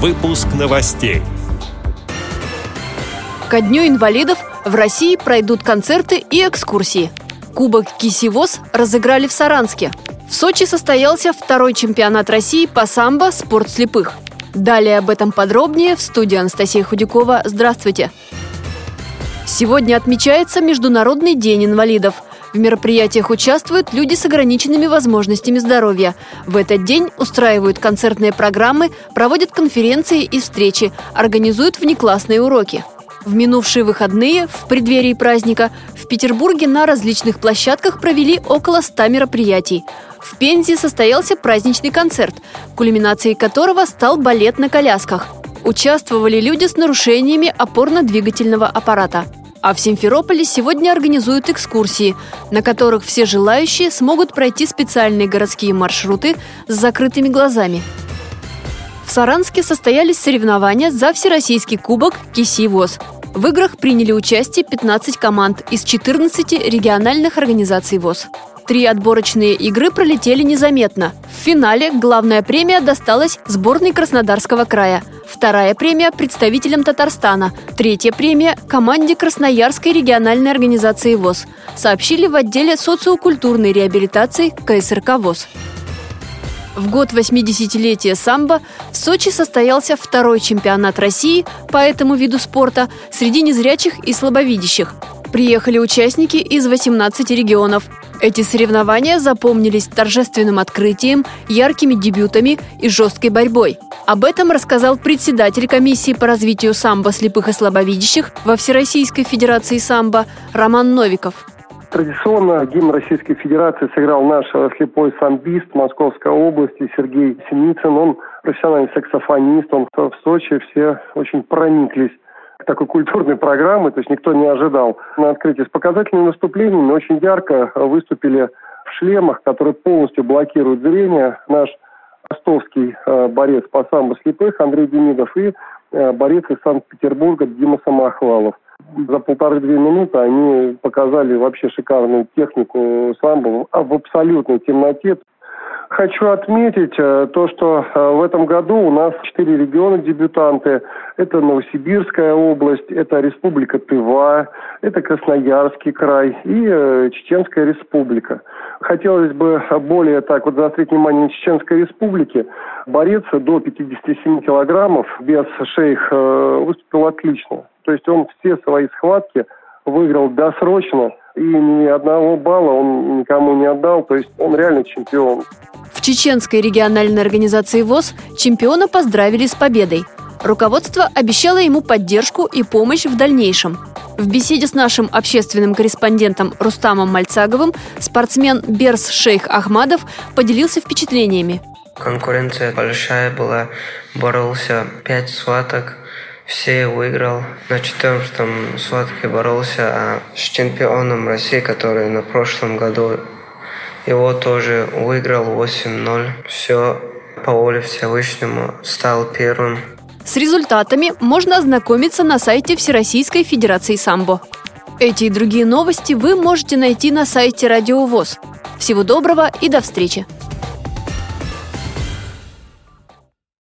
Выпуск новостей. Ко Дню инвалидов в России пройдут концерты и экскурсии. Кубок Кисивоз разыграли в Саранске. В Сочи состоялся второй чемпионат России по самбо «Спорт слепых». Далее об этом подробнее в студии Анастасия Худякова. Здравствуйте! Сегодня отмечается Международный день инвалидов – в мероприятиях участвуют люди с ограниченными возможностями здоровья. В этот день устраивают концертные программы, проводят конференции и встречи, организуют внеклассные уроки. В минувшие выходные, в преддверии праздника, в Петербурге на различных площадках провели около 100 мероприятий. В Пензе состоялся праздничный концерт, кульминацией которого стал балет на колясках. Участвовали люди с нарушениями опорно-двигательного аппарата – а в Симферополе сегодня организуют экскурсии, на которых все желающие смогут пройти специальные городские маршруты с закрытыми глазами. В Саранске состоялись соревнования за Всероссийский кубок «Киси ВОЗ». В играх приняли участие 15 команд из 14 региональных организаций ВОЗ. Три отборочные игры пролетели незаметно. В финале главная премия досталась сборной Краснодарского края – Вторая премия – представителям Татарстана. Третья премия – команде Красноярской региональной организации ВОЗ. Сообщили в отделе социокультурной реабилитации КСРК ВОЗ. В год 80-летия самбо в Сочи состоялся второй чемпионат России по этому виду спорта среди незрячих и слабовидящих. Приехали участники из 18 регионов. Эти соревнования запомнились торжественным открытием, яркими дебютами и жесткой борьбой. Об этом рассказал председатель комиссии по развитию самбо слепых и слабовидящих во Всероссийской Федерации самбо Роман Новиков. Традиционно гимн Российской Федерации сыграл наш слепой самбист Московской области Сергей Синицын. Он профессиональный саксофонист, он в Сочи, все очень прониклись такой культурной программы, то есть никто не ожидал на открытии. С показательными выступлениями очень ярко выступили в шлемах, которые полностью блокируют зрение. Наш ростовский э, борец по самбо слепых Андрей Демидов и э, борец из Санкт-Петербурга Дима Самохвалов. За полторы-две минуты они показали вообще шикарную технику самбо в абсолютной темноте. Хочу отметить э, то, что э, в этом году у нас четыре региона дебютанты. Это Новосибирская область, это Республика Тыва, это Красноярский край и э, Чеченская республика. Хотелось бы более так вот заострить внимание на Чеченской республике. Борец до 57 килограммов без шейх выступил отлично. То есть он все свои схватки выиграл досрочно и ни одного балла он никому не отдал. То есть он реально чемпион. Чеченской региональной организации ВОЗ чемпиона поздравили с победой. Руководство обещало ему поддержку и помощь в дальнейшем. В беседе с нашим общественным корреспондентом Рустамом Мальцаговым спортсмен Берс Шейх Ахмадов поделился впечатлениями. Конкуренция большая была, боролся пять схваток, все выиграл. На четвертом схватке боролся а с чемпионом России, который на прошлом году его тоже выиграл 8-0. Все по воле Всевышнему стал первым. С результатами можно ознакомиться на сайте Всероссийской Федерации самбо. Эти и другие новости вы можете найти на сайте Радио ВОЗ. Всего доброго и до встречи!